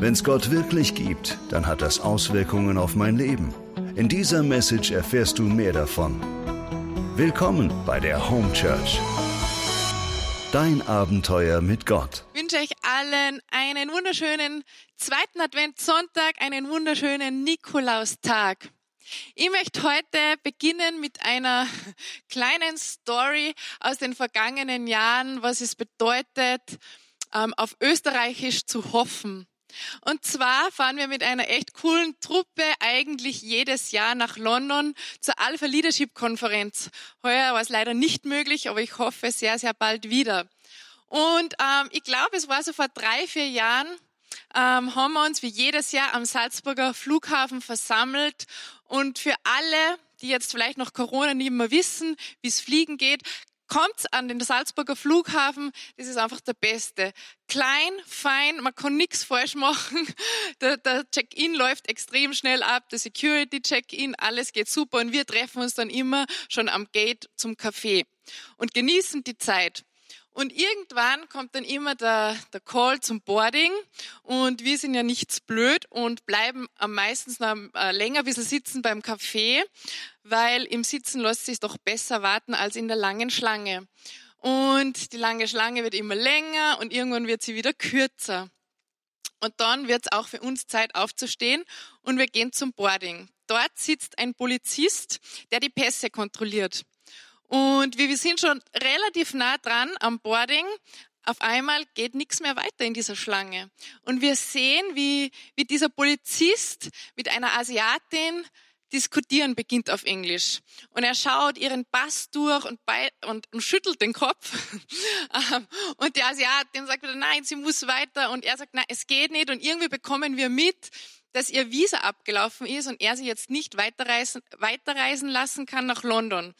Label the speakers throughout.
Speaker 1: Wenn es Gott wirklich gibt, dann hat das Auswirkungen auf mein Leben. In dieser Message erfährst du mehr davon. Willkommen bei der Home Church. Dein Abenteuer mit Gott.
Speaker 2: Ich wünsche euch allen einen wunderschönen zweiten Adventssonntag, einen wunderschönen Nikolaustag. Ich möchte heute beginnen mit einer kleinen Story aus den vergangenen Jahren, was es bedeutet, ähm, auf Österreichisch zu hoffen. Und zwar fahren wir mit einer echt coolen Truppe eigentlich jedes Jahr nach London zur Alpha Leadership Konferenz. Heuer war es leider nicht möglich, aber ich hoffe sehr, sehr bald wieder. Und ähm, ich glaube, es war so vor drei, vier Jahren, ähm, haben wir uns wie jedes Jahr am Salzburger Flughafen versammelt. Und für alle, die jetzt vielleicht noch Corona nicht mehr wissen, wie es fliegen geht, kommt an den Salzburger Flughafen, das ist einfach der Beste. Klein, fein, man kann nichts falsch machen. Der, der Check-in läuft extrem schnell ab, der Security-Check-in, alles geht super und wir treffen uns dann immer schon am Gate zum Café und genießen die Zeit. Und irgendwann kommt dann immer der, der Call zum Boarding und wir sind ja nichts blöd und bleiben am meisten noch äh, länger ein bisschen sitzen beim Café, weil im Sitzen lässt sich doch besser warten als in der langen Schlange. Und die lange Schlange wird immer länger und irgendwann wird sie wieder kürzer. Und dann wird es auch für uns Zeit aufzustehen und wir gehen zum Boarding. Dort sitzt ein Polizist, der die Pässe kontrolliert. Und wir, sind schon relativ nah dran am Boarding. Auf einmal geht nichts mehr weiter in dieser Schlange. Und wir sehen, wie, wie dieser Polizist mit einer Asiatin diskutieren beginnt auf Englisch. Und er schaut ihren Pass durch und, bei, und, und schüttelt den Kopf. Und die Asiatin sagt wieder, nein, sie muss weiter. Und er sagt, nein, es geht nicht. Und irgendwie bekommen wir mit, dass ihr Visa abgelaufen ist und er sie jetzt nicht weiterreisen, weiterreisen lassen kann nach London.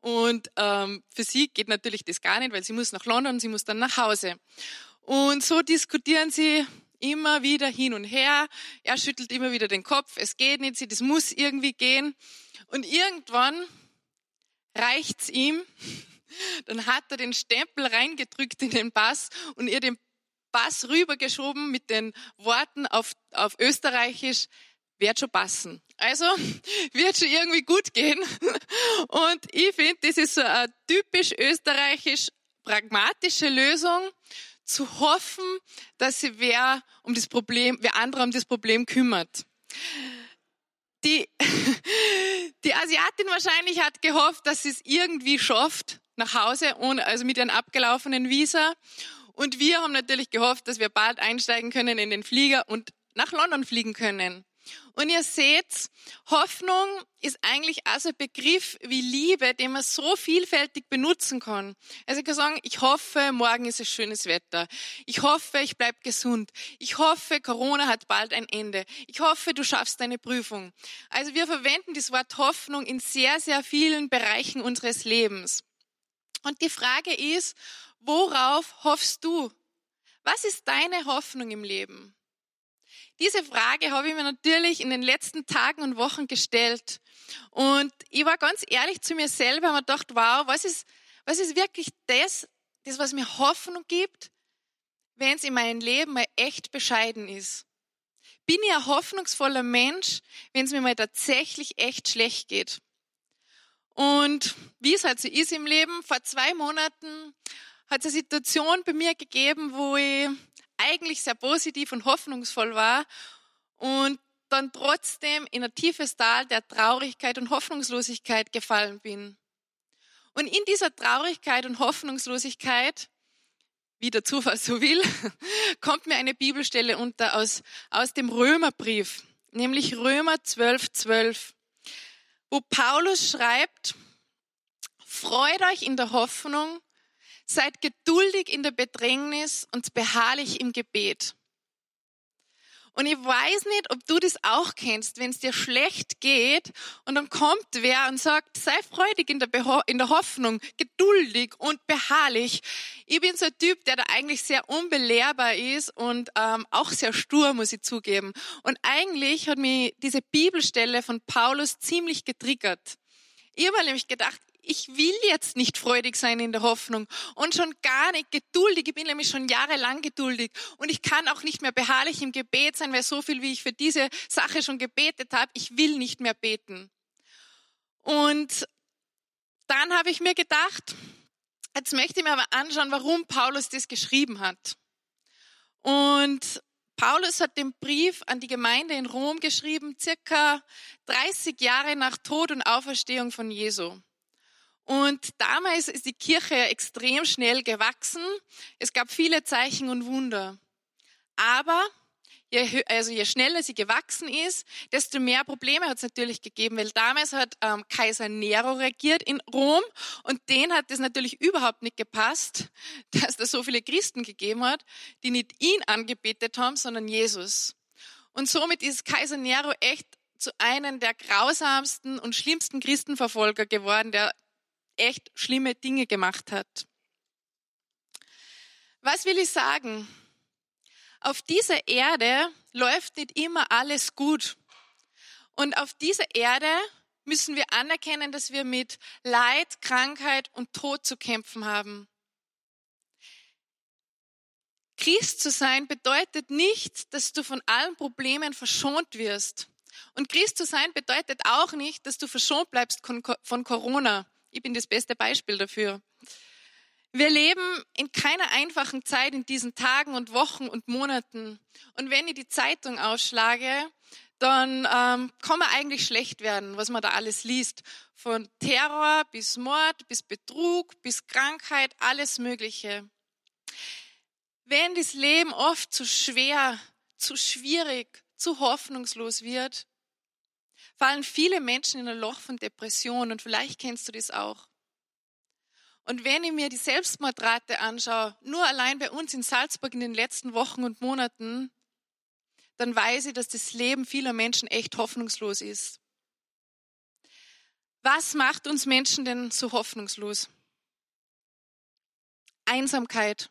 Speaker 2: Und ähm, für sie geht natürlich das gar nicht, weil sie muss nach London, sie muss dann nach Hause. Und so diskutieren sie immer wieder hin und her. Er schüttelt immer wieder den Kopf. Es geht nicht, das muss irgendwie gehen. Und irgendwann reicht's ihm. Dann hat er den Stempel reingedrückt in den Pass und ihr den Pass rübergeschoben mit den Worten auf, auf Österreichisch, wird schon passen. Also wird schon irgendwie gut gehen. Und ich finde, das ist so eine typisch österreichisch pragmatische Lösung, zu hoffen, dass sich wer um das Problem, wer andere um das Problem kümmert. Die, die Asiatin wahrscheinlich hat gehofft, dass sie es irgendwie schafft nach Hause, ohne, also mit ihren abgelaufenen Visa. Und wir haben natürlich gehofft, dass wir bald einsteigen können in den Flieger und nach London fliegen können. Und ihr seht, Hoffnung ist eigentlich auch so ein Begriff wie Liebe, den man so vielfältig benutzen kann. Also ich kann sagen, ich hoffe, morgen ist es schönes Wetter. Ich hoffe, ich bleib gesund. Ich hoffe, Corona hat bald ein Ende. Ich hoffe, du schaffst deine Prüfung. Also wir verwenden das Wort Hoffnung in sehr, sehr vielen Bereichen unseres Lebens. Und die Frage ist, worauf hoffst du? Was ist deine Hoffnung im Leben? Diese Frage habe ich mir natürlich in den letzten Tagen und Wochen gestellt. Und ich war ganz ehrlich zu mir selber und habe gedacht, wow, was ist, was ist wirklich das, das, was mir Hoffnung gibt, wenn es in meinem Leben mal echt bescheiden ist? Bin ich ein hoffnungsvoller Mensch, wenn es mir mal tatsächlich echt schlecht geht? Und wie es halt so ist im Leben, vor zwei Monaten hat es eine Situation bei mir gegeben, wo ich eigentlich sehr positiv und hoffnungsvoll war und dann trotzdem in ein tiefes Tal der Traurigkeit und Hoffnungslosigkeit gefallen bin. Und in dieser Traurigkeit und Hoffnungslosigkeit, wie der Zufall so will, kommt mir eine Bibelstelle unter aus, aus dem Römerbrief, nämlich Römer 12, 12, wo Paulus schreibt, freut euch in der Hoffnung, Seid geduldig in der Bedrängnis und beharrlich im Gebet. Und ich weiß nicht, ob du das auch kennst, wenn es dir schlecht geht und dann kommt wer und sagt, sei freudig in der, Beho in der Hoffnung, geduldig und beharrlich. Ich bin so ein Typ, der da eigentlich sehr unbelehrbar ist und ähm, auch sehr stur, muss ich zugeben. Und eigentlich hat mich diese Bibelstelle von Paulus ziemlich getriggert. Ich habe nämlich gedacht, ich will jetzt nicht freudig sein in der Hoffnung und schon gar nicht geduldig. Ich bin nämlich schon jahrelang geduldig und ich kann auch nicht mehr beharrlich im Gebet sein, weil so viel, wie ich für diese Sache schon gebetet habe, ich will nicht mehr beten. Und dann habe ich mir gedacht, jetzt möchte ich mir aber anschauen, warum Paulus das geschrieben hat. Und Paulus hat den Brief an die Gemeinde in Rom geschrieben, circa 30 Jahre nach Tod und Auferstehung von Jesu. Und damals ist die Kirche extrem schnell gewachsen. Es gab viele Zeichen und Wunder. Aber je, also je schneller sie gewachsen ist, desto mehr Probleme hat es natürlich gegeben, weil damals hat ähm, Kaiser Nero regiert in Rom und den hat es natürlich überhaupt nicht gepasst, dass da so viele Christen gegeben hat, die nicht ihn angebetet haben, sondern Jesus. Und somit ist Kaiser Nero echt zu einem der grausamsten und schlimmsten Christenverfolger geworden, der echt schlimme Dinge gemacht hat. Was will ich sagen? auf dieser Erde läuft nicht immer alles gut. Und auf dieser Erde müssen wir anerkennen, dass wir mit Leid, Krankheit und Tod zu kämpfen haben. Christ zu sein bedeutet nicht, dass du von allen Problemen verschont wirst. Und Christ zu sein bedeutet auch nicht, dass du verschont bleibst von Corona. Ich bin das beste Beispiel dafür. Wir leben in keiner einfachen Zeit in diesen Tagen und Wochen und Monaten. Und wenn ich die Zeitung ausschlage, dann ähm, kann man eigentlich schlecht werden, was man da alles liest. Von Terror bis Mord, bis Betrug, bis Krankheit, alles Mögliche. Wenn das Leben oft zu schwer, zu schwierig, zu hoffnungslos wird, fallen viele Menschen in ein Loch von Depression und vielleicht kennst du das auch. Und wenn ich mir die Selbstmordrate anschaue, nur allein bei uns in Salzburg in den letzten Wochen und Monaten, dann weiß ich, dass das Leben vieler Menschen echt hoffnungslos ist. Was macht uns Menschen denn so hoffnungslos? Einsamkeit,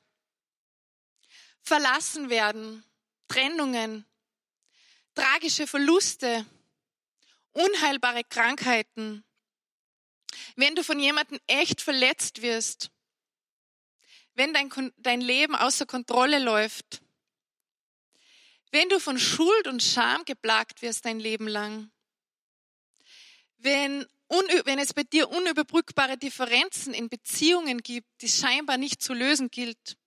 Speaker 2: verlassen werden, Trennungen, tragische Verluste, unheilbare Krankheiten, wenn du von jemandem echt verletzt wirst, wenn dein, dein Leben außer Kontrolle läuft, wenn du von Schuld und Scham geplagt wirst dein Leben lang, wenn, wenn es bei dir unüberbrückbare Differenzen in Beziehungen gibt, die scheinbar nicht zu lösen gilt,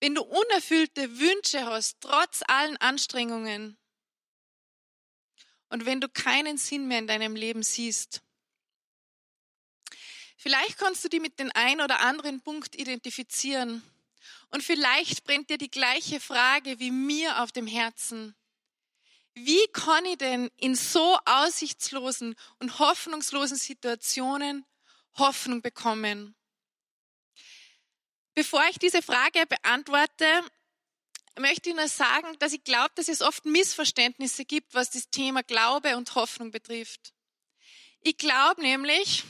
Speaker 2: wenn du unerfüllte Wünsche hast, trotz allen Anstrengungen, und wenn du keinen Sinn mehr in deinem Leben siehst, Vielleicht kannst du die mit den ein oder anderen Punkt identifizieren. Und vielleicht brennt dir die gleiche Frage wie mir auf dem Herzen. Wie kann ich denn in so aussichtslosen und hoffnungslosen Situationen Hoffnung bekommen? Bevor ich diese Frage beantworte, möchte ich nur sagen, dass ich glaube, dass es oft Missverständnisse gibt, was das Thema Glaube und Hoffnung betrifft. Ich glaube nämlich,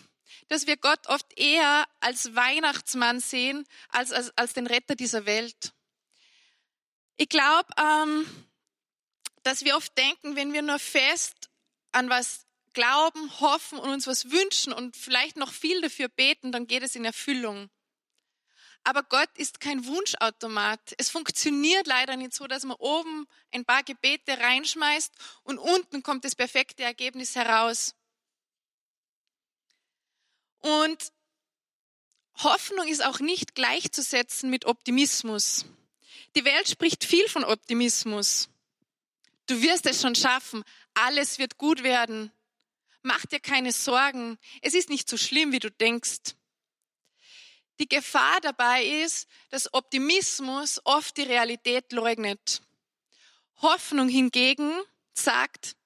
Speaker 2: dass wir Gott oft eher als Weihnachtsmann sehen, als, als, als den Retter dieser Welt. Ich glaube, ähm, dass wir oft denken, wenn wir nur fest an was glauben, hoffen und uns was wünschen und vielleicht noch viel dafür beten, dann geht es in Erfüllung. Aber Gott ist kein Wunschautomat. Es funktioniert leider nicht so, dass man oben ein paar Gebete reinschmeißt und unten kommt das perfekte Ergebnis heraus. Und Hoffnung ist auch nicht gleichzusetzen mit Optimismus. Die Welt spricht viel von Optimismus. Du wirst es schon schaffen. Alles wird gut werden. Mach dir keine Sorgen. Es ist nicht so schlimm, wie du denkst. Die Gefahr dabei ist, dass Optimismus oft die Realität leugnet. Hoffnung hingegen sagt,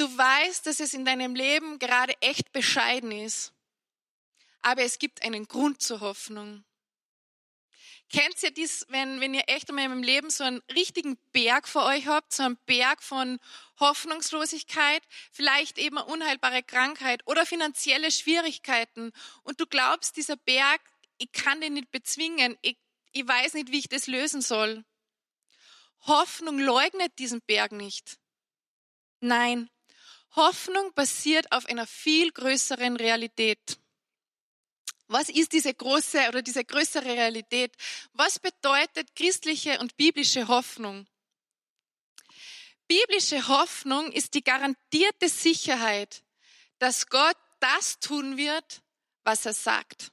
Speaker 2: Du weißt, dass es in deinem Leben gerade echt bescheiden ist. Aber es gibt einen Grund zur Hoffnung. Kennt ihr dies, wenn, wenn ihr echt einmal in eurem Leben so einen richtigen Berg vor euch habt, so einen Berg von Hoffnungslosigkeit, vielleicht eben eine unheilbare Krankheit oder finanzielle Schwierigkeiten und du glaubst, dieser Berg, ich kann den nicht bezwingen, ich, ich weiß nicht, wie ich das lösen soll. Hoffnung leugnet diesen Berg nicht. Nein, Hoffnung basiert auf einer viel größeren Realität. Was ist diese große oder diese größere Realität? Was bedeutet christliche und biblische Hoffnung? Biblische Hoffnung ist die garantierte Sicherheit, dass Gott das tun wird, was er sagt.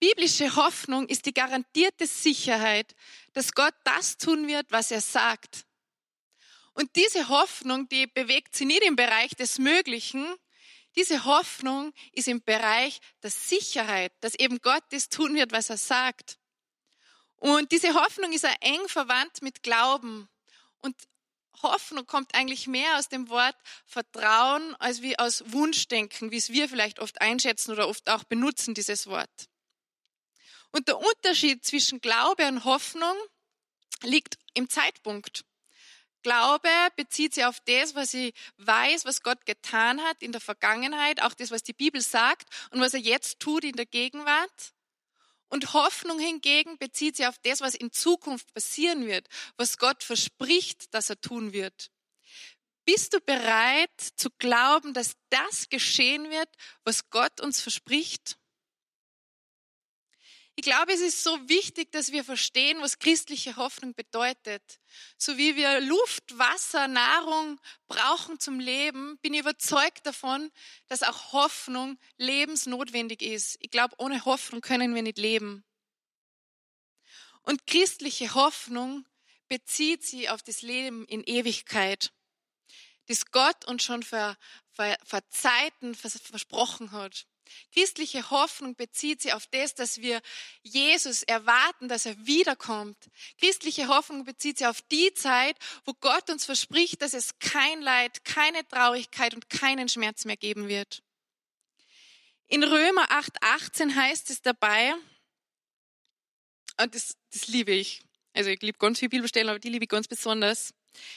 Speaker 2: Biblische Hoffnung ist die garantierte Sicherheit, dass Gott das tun wird, was er sagt. Und diese Hoffnung, die bewegt sie nicht im Bereich des Möglichen, diese Hoffnung ist im Bereich der Sicherheit, dass eben Gott das tun wird, was er sagt. Und diese Hoffnung ist auch eng verwandt mit Glauben. Und Hoffnung kommt eigentlich mehr aus dem Wort Vertrauen als wie aus Wunschdenken, wie es wir vielleicht oft einschätzen oder oft auch benutzen, dieses Wort. Und der Unterschied zwischen Glaube und Hoffnung liegt im Zeitpunkt. Glaube bezieht sich auf das, was ich weiß, was Gott getan hat in der Vergangenheit, auch das, was die Bibel sagt und was er jetzt tut in der Gegenwart. Und Hoffnung hingegen bezieht sich auf das, was in Zukunft passieren wird, was Gott verspricht, dass er tun wird. Bist du bereit zu glauben, dass das geschehen wird, was Gott uns verspricht? Ich glaube, es ist so wichtig, dass wir verstehen, was christliche Hoffnung bedeutet. So wie wir Luft, Wasser, Nahrung brauchen zum Leben, bin ich überzeugt davon, dass auch Hoffnung lebensnotwendig ist. Ich glaube, ohne Hoffnung können wir nicht leben. Und christliche Hoffnung bezieht sie auf das Leben in Ewigkeit, das Gott uns schon vor, vor, Zeiten versprochen hat. Christliche Hoffnung bezieht sich auf das, dass wir Jesus erwarten, dass er wiederkommt. Christliche Hoffnung bezieht sich auf die Zeit, wo Gott uns verspricht, dass es kein Leid, keine Traurigkeit und keinen Schmerz mehr geben wird. In Römer 8,18 heißt es dabei, und das, das liebe ich, also ich liebe ganz viele Bibelstellen, aber die liebe ich ganz besonders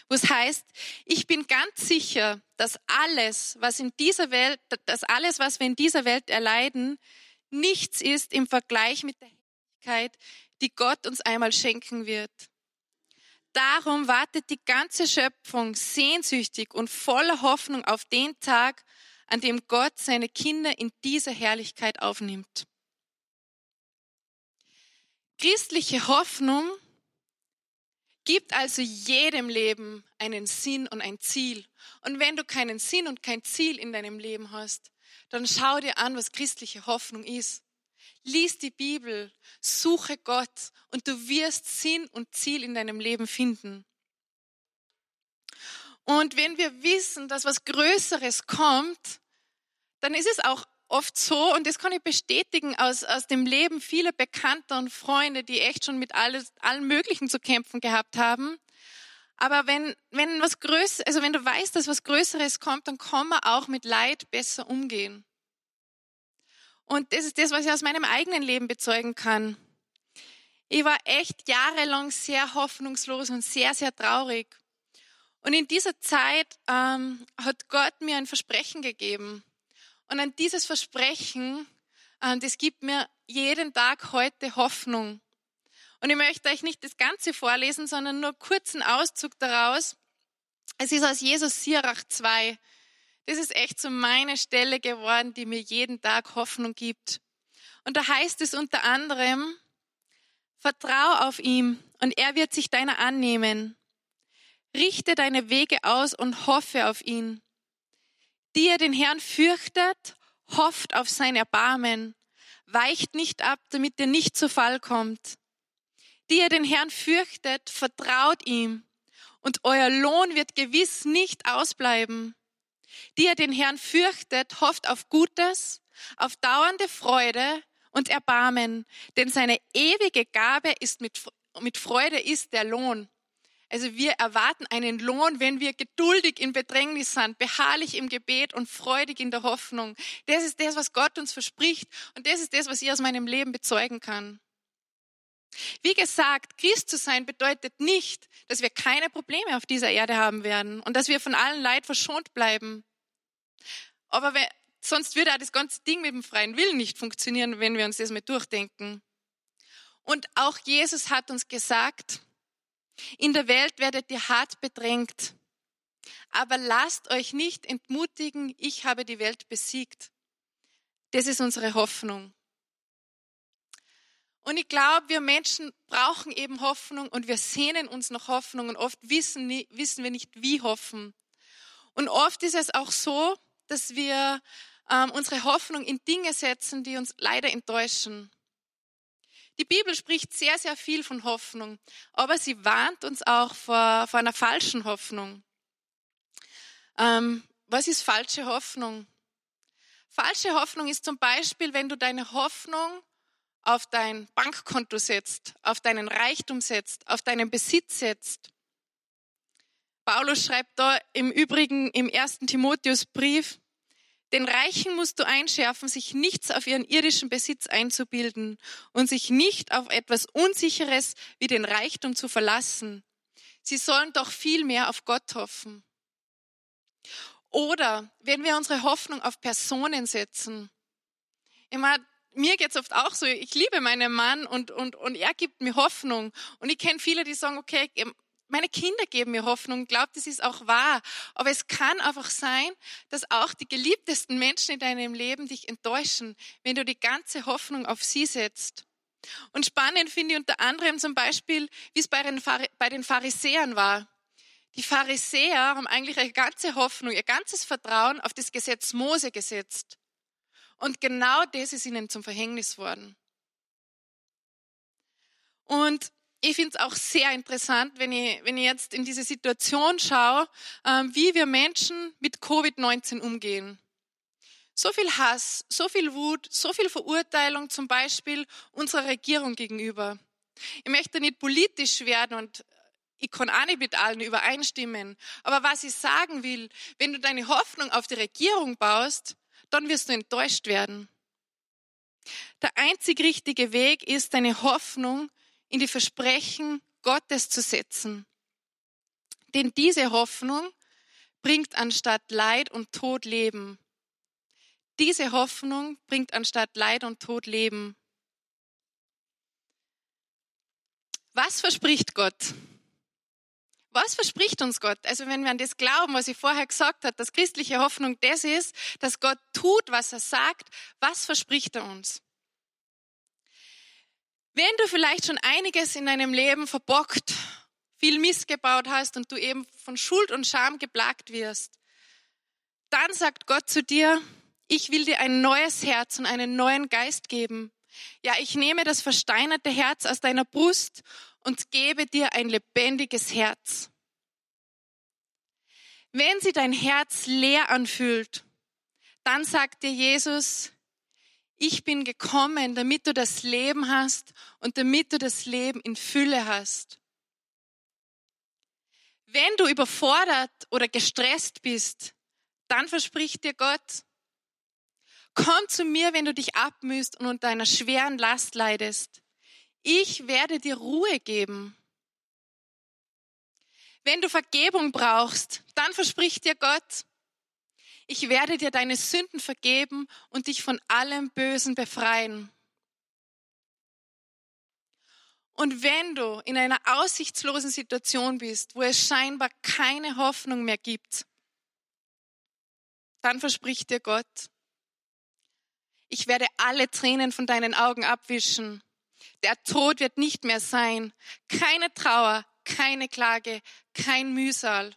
Speaker 2: wo es heißt, ich bin ganz sicher, dass alles, was in dieser Welt, dass alles, was wir in dieser Welt erleiden, nichts ist im Vergleich mit der Herrlichkeit, die Gott uns einmal schenken wird. Darum wartet die ganze Schöpfung sehnsüchtig und voller Hoffnung auf den Tag, an dem Gott seine Kinder in dieser Herrlichkeit aufnimmt. Christliche Hoffnung gibt also jedem Leben einen Sinn und ein Ziel. Und wenn du keinen Sinn und kein Ziel in deinem Leben hast, dann schau dir an, was christliche Hoffnung ist. Lies die Bibel, suche Gott und du wirst Sinn und Ziel in deinem Leben finden. Und wenn wir wissen, dass was Größeres kommt, dann ist es auch oft so, und das kann ich bestätigen aus, aus dem Leben vieler Bekannter und Freunde, die echt schon mit alles, allen Möglichen zu kämpfen gehabt haben. Aber wenn, wenn was Größeres, also wenn du weißt, dass was Größeres kommt, dann kann man auch mit Leid besser umgehen. Und das ist das, was ich aus meinem eigenen Leben bezeugen kann. Ich war echt jahrelang sehr hoffnungslos und sehr, sehr traurig. Und in dieser Zeit ähm, hat Gott mir ein Versprechen gegeben. Und an dieses Versprechen, äh, das gibt mir jeden Tag heute Hoffnung. Und ich möchte euch nicht das Ganze vorlesen, sondern nur kurzen Auszug daraus. Es ist aus Jesus Sirach 2. Das ist echt so meine Stelle geworden, die mir jeden Tag Hoffnung gibt. Und da heißt es unter anderem, Vertrau auf ihm und er wird sich deiner annehmen. Richte deine Wege aus und hoffe auf ihn. Die ihr den Herrn fürchtet, hofft auf sein Erbarmen, weicht nicht ab, damit ihr nicht zu Fall kommt. Die ihr den Herrn fürchtet, vertraut ihm, und euer Lohn wird gewiss nicht ausbleiben. Die ihr den Herrn fürchtet, hofft auf Gutes, auf dauernde Freude und Erbarmen, denn seine ewige Gabe ist mit, mit Freude ist der Lohn. Also wir erwarten einen Lohn, wenn wir geduldig in Bedrängnis sind, beharrlich im Gebet und freudig in der Hoffnung. Das ist das, was Gott uns verspricht und das ist das, was ich aus meinem Leben bezeugen kann. Wie gesagt, Christ zu sein bedeutet nicht, dass wir keine Probleme auf dieser Erde haben werden und dass wir von allen Leid verschont bleiben. Aber wenn, sonst würde auch das ganze Ding mit dem freien Willen nicht funktionieren, wenn wir uns das mal durchdenken. Und auch Jesus hat uns gesagt, in der Welt werdet ihr hart bedrängt. Aber lasst euch nicht entmutigen, ich habe die Welt besiegt. Das ist unsere Hoffnung. Und ich glaube, wir Menschen brauchen eben Hoffnung und wir sehnen uns nach Hoffnung und oft wissen, wissen wir nicht, wie hoffen. Und oft ist es auch so, dass wir ähm, unsere Hoffnung in Dinge setzen, die uns leider enttäuschen. Die Bibel spricht sehr, sehr viel von Hoffnung, aber sie warnt uns auch vor, vor einer falschen Hoffnung. Ähm, was ist falsche Hoffnung? Falsche Hoffnung ist zum Beispiel, wenn du deine Hoffnung auf dein Bankkonto setzt, auf deinen Reichtum setzt, auf deinen Besitz setzt. Paulus schreibt da im Übrigen im ersten Timotheusbrief, den Reichen musst du einschärfen, sich nichts auf ihren irdischen Besitz einzubilden und sich nicht auf etwas Unsicheres wie den Reichtum zu verlassen. Sie sollen doch viel mehr auf Gott hoffen. Oder wenn wir unsere Hoffnung auf Personen setzen. Immer, mir geht's oft auch so, ich liebe meinen Mann und, und, und er gibt mir Hoffnung. Und ich kenne viele, die sagen, okay, meine Kinder geben mir Hoffnung, glaubt, das ist auch wahr. Aber es kann einfach sein, dass auch die geliebtesten Menschen in deinem Leben dich enttäuschen, wenn du die ganze Hoffnung auf sie setzt. Und spannend finde ich unter anderem zum Beispiel, wie es bei den Pharisäern war. Die Pharisäer haben eigentlich ihre ganze Hoffnung, ihr ganzes Vertrauen auf das Gesetz Mose gesetzt. Und genau das ist ihnen zum Verhängnis worden. Und ich finde es auch sehr interessant, wenn ich, wenn ich jetzt in diese Situation schaue, ähm, wie wir Menschen mit Covid-19 umgehen. So viel Hass, so viel Wut, so viel Verurteilung zum Beispiel unserer Regierung gegenüber. Ich möchte nicht politisch werden und ich kann auch nicht mit allen übereinstimmen. Aber was ich sagen will, wenn du deine Hoffnung auf die Regierung baust, dann wirst du enttäuscht werden. Der einzig richtige Weg ist, deine Hoffnung in die Versprechen Gottes zu setzen. Denn diese Hoffnung bringt anstatt Leid und Tod Leben. Diese Hoffnung bringt anstatt Leid und Tod Leben. Was verspricht Gott? Was verspricht uns Gott? Also wenn wir an das glauben, was ich vorher gesagt habe, dass christliche Hoffnung das ist, dass Gott tut, was er sagt, was verspricht er uns? Wenn du vielleicht schon einiges in deinem Leben verbockt, viel missgebaut hast und du eben von Schuld und Scham geplagt wirst, dann sagt Gott zu dir, ich will dir ein neues Herz und einen neuen Geist geben. Ja, ich nehme das versteinerte Herz aus deiner Brust und gebe dir ein lebendiges Herz. Wenn sie dein Herz leer anfühlt, dann sagt dir Jesus, ich bin gekommen, damit du das Leben hast und damit du das Leben in Fülle hast. Wenn du überfordert oder gestresst bist, dann verspricht dir Gott, komm zu mir, wenn du dich abmühst und unter einer schweren Last leidest ich werde dir Ruhe geben. Wenn du Vergebung brauchst, dann verspricht dir Gott, ich werde dir deine Sünden vergeben und dich von allem Bösen befreien. Und wenn du in einer aussichtslosen Situation bist, wo es scheinbar keine Hoffnung mehr gibt, dann verspricht dir Gott, ich werde alle Tränen von deinen Augen abwischen der Tod wird nicht mehr sein. Keine Trauer, keine Klage, kein Mühsal.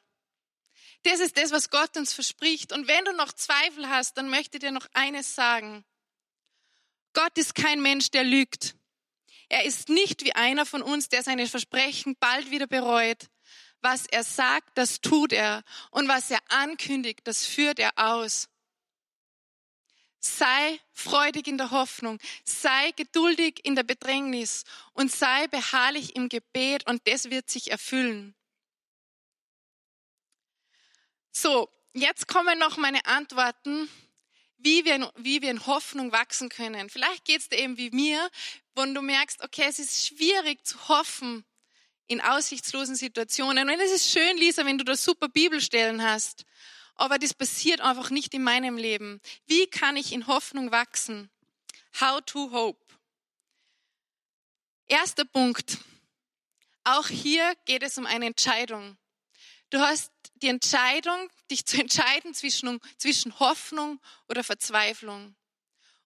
Speaker 2: Das ist das, was Gott uns verspricht. Und wenn du noch Zweifel hast, dann möchte ich dir noch eines sagen. Gott ist kein Mensch, der lügt. Er ist nicht wie einer von uns, der seine Versprechen bald wieder bereut. Was er sagt, das tut er. Und was er ankündigt, das führt er aus. Sei freudig in der Hoffnung, sei geduldig in der Bedrängnis und sei beharrlich im Gebet und das wird sich erfüllen. So, jetzt kommen noch meine Antworten, wie wir, in, wie wir in Hoffnung wachsen können. Vielleicht geht es dir eben wie mir, wenn du merkst, okay, es ist schwierig zu hoffen in aussichtslosen Situationen. Und es ist schön, Lisa, wenn du da super Bibelstellen hast aber das passiert einfach nicht in meinem Leben. Wie kann ich in Hoffnung wachsen? How to hope. Erster Punkt. Auch hier geht es um eine Entscheidung. Du hast die Entscheidung, dich zu entscheiden zwischen, zwischen Hoffnung oder Verzweiflung.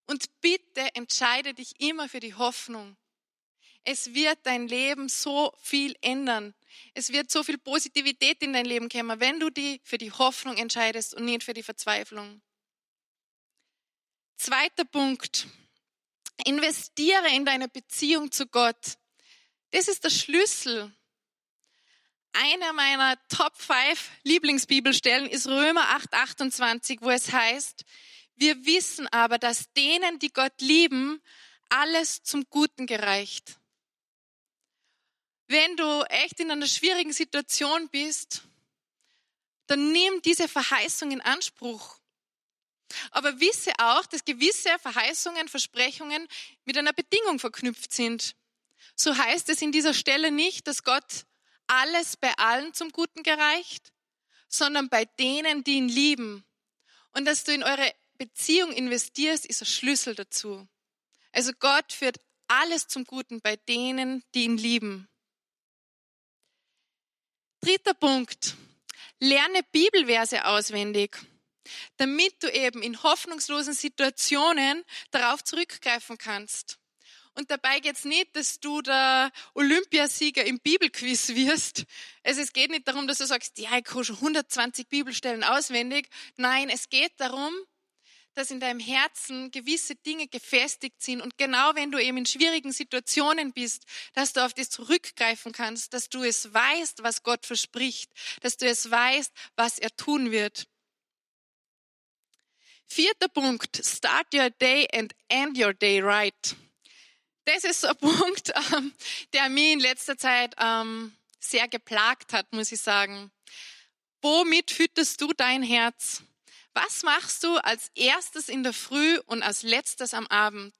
Speaker 2: Und bitte entscheide dich immer für die Hoffnung. Es wird dein Leben so viel ändern. Es wird so viel Positivität in dein Leben kommen, wenn du dich für die Hoffnung entscheidest und nicht für die Verzweiflung. Zweiter Punkt. Investiere in deine Beziehung zu Gott. Das ist der Schlüssel. Einer meiner Top 5 Lieblingsbibelstellen ist Römer 8, 28, wo es heißt, wir wissen aber, dass denen, die Gott lieben, alles zum Guten gereicht. Wenn du echt in einer schwierigen Situation bist, dann nimm diese Verheißung in Anspruch. Aber wisse auch, dass gewisse Verheißungen, Versprechungen mit einer Bedingung verknüpft sind. So heißt es in dieser Stelle nicht, dass Gott alles bei allen zum Guten gereicht, sondern bei denen, die ihn lieben. Und dass du in eure Beziehung investierst, ist ein Schlüssel dazu. Also Gott führt alles zum Guten bei denen, die ihn lieben. Dritter Punkt. Lerne Bibelverse auswendig, damit du eben in hoffnungslosen Situationen darauf zurückgreifen kannst. Und dabei geht es nicht, dass du der Olympiasieger im Bibelquiz wirst. Also es geht nicht darum, dass du sagst, ja, ich kann schon 120 Bibelstellen auswendig. Nein, es geht darum, dass in deinem Herzen gewisse Dinge gefestigt sind und genau wenn du eben in schwierigen Situationen bist, dass du auf das zurückgreifen kannst, dass du es weißt, was Gott verspricht, dass du es weißt, was er tun wird. Vierter Punkt, start your day and end your day right. Das ist so ein Punkt, ähm, der mich in letzter Zeit ähm, sehr geplagt hat, muss ich sagen. Womit fütterst du dein Herz? Was machst du als erstes in der Früh und als letztes am Abend?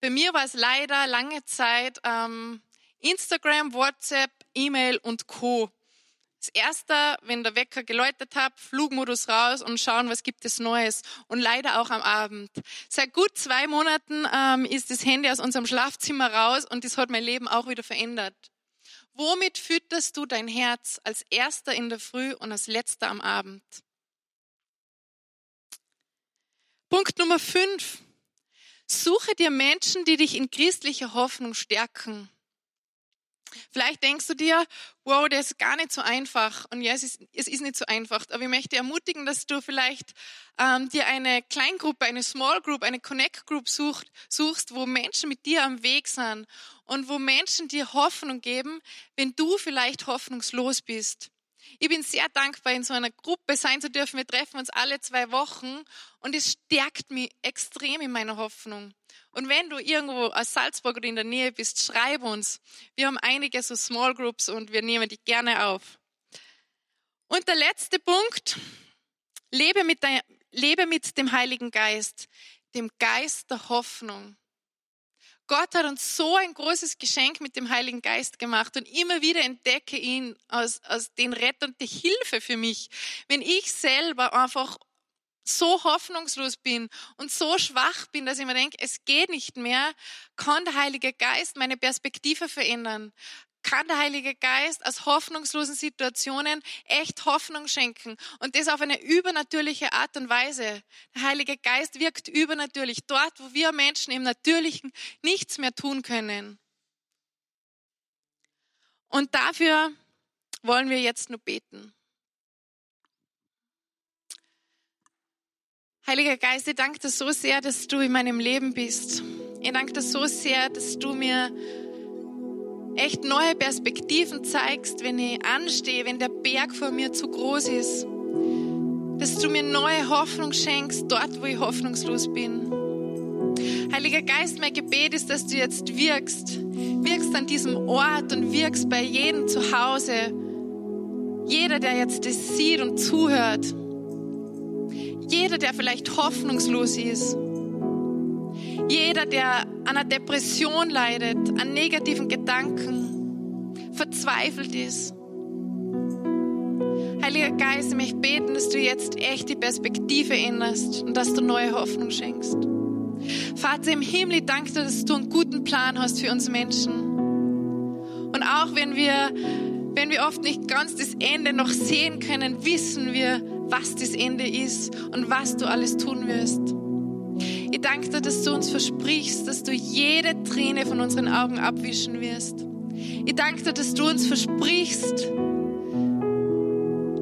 Speaker 2: Bei mir war es leider lange Zeit ähm, Instagram, WhatsApp, E-Mail und Co. Das erste, wenn der Wecker geläutet hat, Flugmodus raus und schauen, was gibt es Neues. Und leider auch am Abend. Seit gut zwei Monaten ähm, ist das Handy aus unserem Schlafzimmer raus und das hat mein Leben auch wieder verändert. Womit fütterst du dein Herz als erster in der Früh und als letzter am Abend? Punkt Nummer fünf. Suche dir Menschen, die dich in christlicher Hoffnung stärken. Vielleicht denkst du dir, wow, das ist gar nicht so einfach. Und ja, es ist, es ist nicht so einfach. Aber ich möchte ermutigen, dass du vielleicht ähm, dir eine Kleingruppe, eine Small Group, eine Connect Group sucht, suchst, wo Menschen mit dir am Weg sind und wo Menschen dir Hoffnung geben, wenn du vielleicht hoffnungslos bist. Ich bin sehr dankbar, in so einer Gruppe sein zu dürfen. Wir treffen uns alle zwei Wochen und es stärkt mich extrem in meiner Hoffnung. Und wenn du irgendwo aus Salzburg oder in der Nähe bist, schreib uns. Wir haben einige so Small Groups und wir nehmen die gerne auf. Und der letzte Punkt, lebe mit, der, lebe mit dem Heiligen Geist, dem Geist der Hoffnung. Gott hat uns so ein großes Geschenk mit dem Heiligen Geist gemacht und immer wieder entdecke ihn als, als den Retter und die Hilfe für mich. Wenn ich selber einfach so hoffnungslos bin und so schwach bin, dass ich mir denke, es geht nicht mehr, kann der Heilige Geist meine Perspektive verändern. Kann der Heilige Geist aus hoffnungslosen Situationen echt Hoffnung schenken und das auf eine übernatürliche Art und Weise. Der Heilige Geist wirkt übernatürlich dort, wo wir Menschen im Natürlichen nichts mehr tun können. Und dafür wollen wir jetzt nur beten. Heiliger Geist, ich danke dir so sehr, dass du in meinem Leben bist. Ich danke dir so sehr, dass du mir echt neue Perspektiven zeigst, wenn ich anstehe, wenn der Berg vor mir zu groß ist. Dass du mir neue Hoffnung schenkst, dort, wo ich hoffnungslos bin. Heiliger Geist, mein Gebet ist, dass du jetzt wirkst. Wirkst an diesem Ort und wirkst bei jedem zu Hause. Jeder, der jetzt das sieht und zuhört. Jeder, der vielleicht hoffnungslos ist. Jeder, der an einer Depression leidet, an negativen Gedanken, verzweifelt ist. Heiliger Geist, ich möchte beten, dass du jetzt echt die Perspektive änderst und dass du neue Hoffnung schenkst. Vater im Himmel, ich danke dir, dass du einen guten Plan hast für uns Menschen. Und auch wenn wir Wenn wir oft nicht ganz das Ende noch sehen können, wissen wir, was das Ende ist und was du alles tun wirst. Ich danke dir, dass du uns versprichst, dass du jede Träne von unseren Augen abwischen wirst. Ich danke dir, dass du uns versprichst,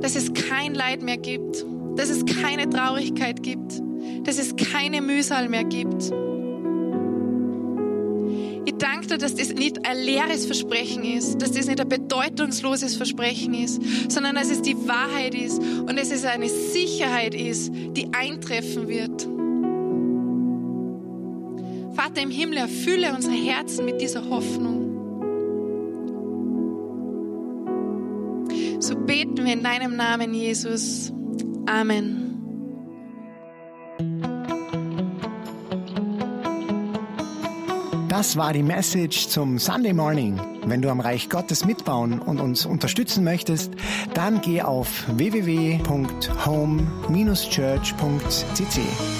Speaker 2: dass es kein Leid mehr gibt, dass es keine Traurigkeit gibt, dass es keine Mühsal mehr gibt. Ich danke dir, dass das nicht ein leeres Versprechen ist, dass das nicht ein bedeutungsloses Versprechen ist, sondern dass es die Wahrheit ist und dass es eine Sicherheit ist, die eintreffen wird. Vater im Himmel, erfülle unsere Herzen mit dieser Hoffnung. So beten wir in deinem Namen, Jesus. Amen.
Speaker 3: Das war die Message zum Sunday Morning. Wenn du am Reich Gottes mitbauen und uns unterstützen möchtest, dann geh auf www.home-church.cc.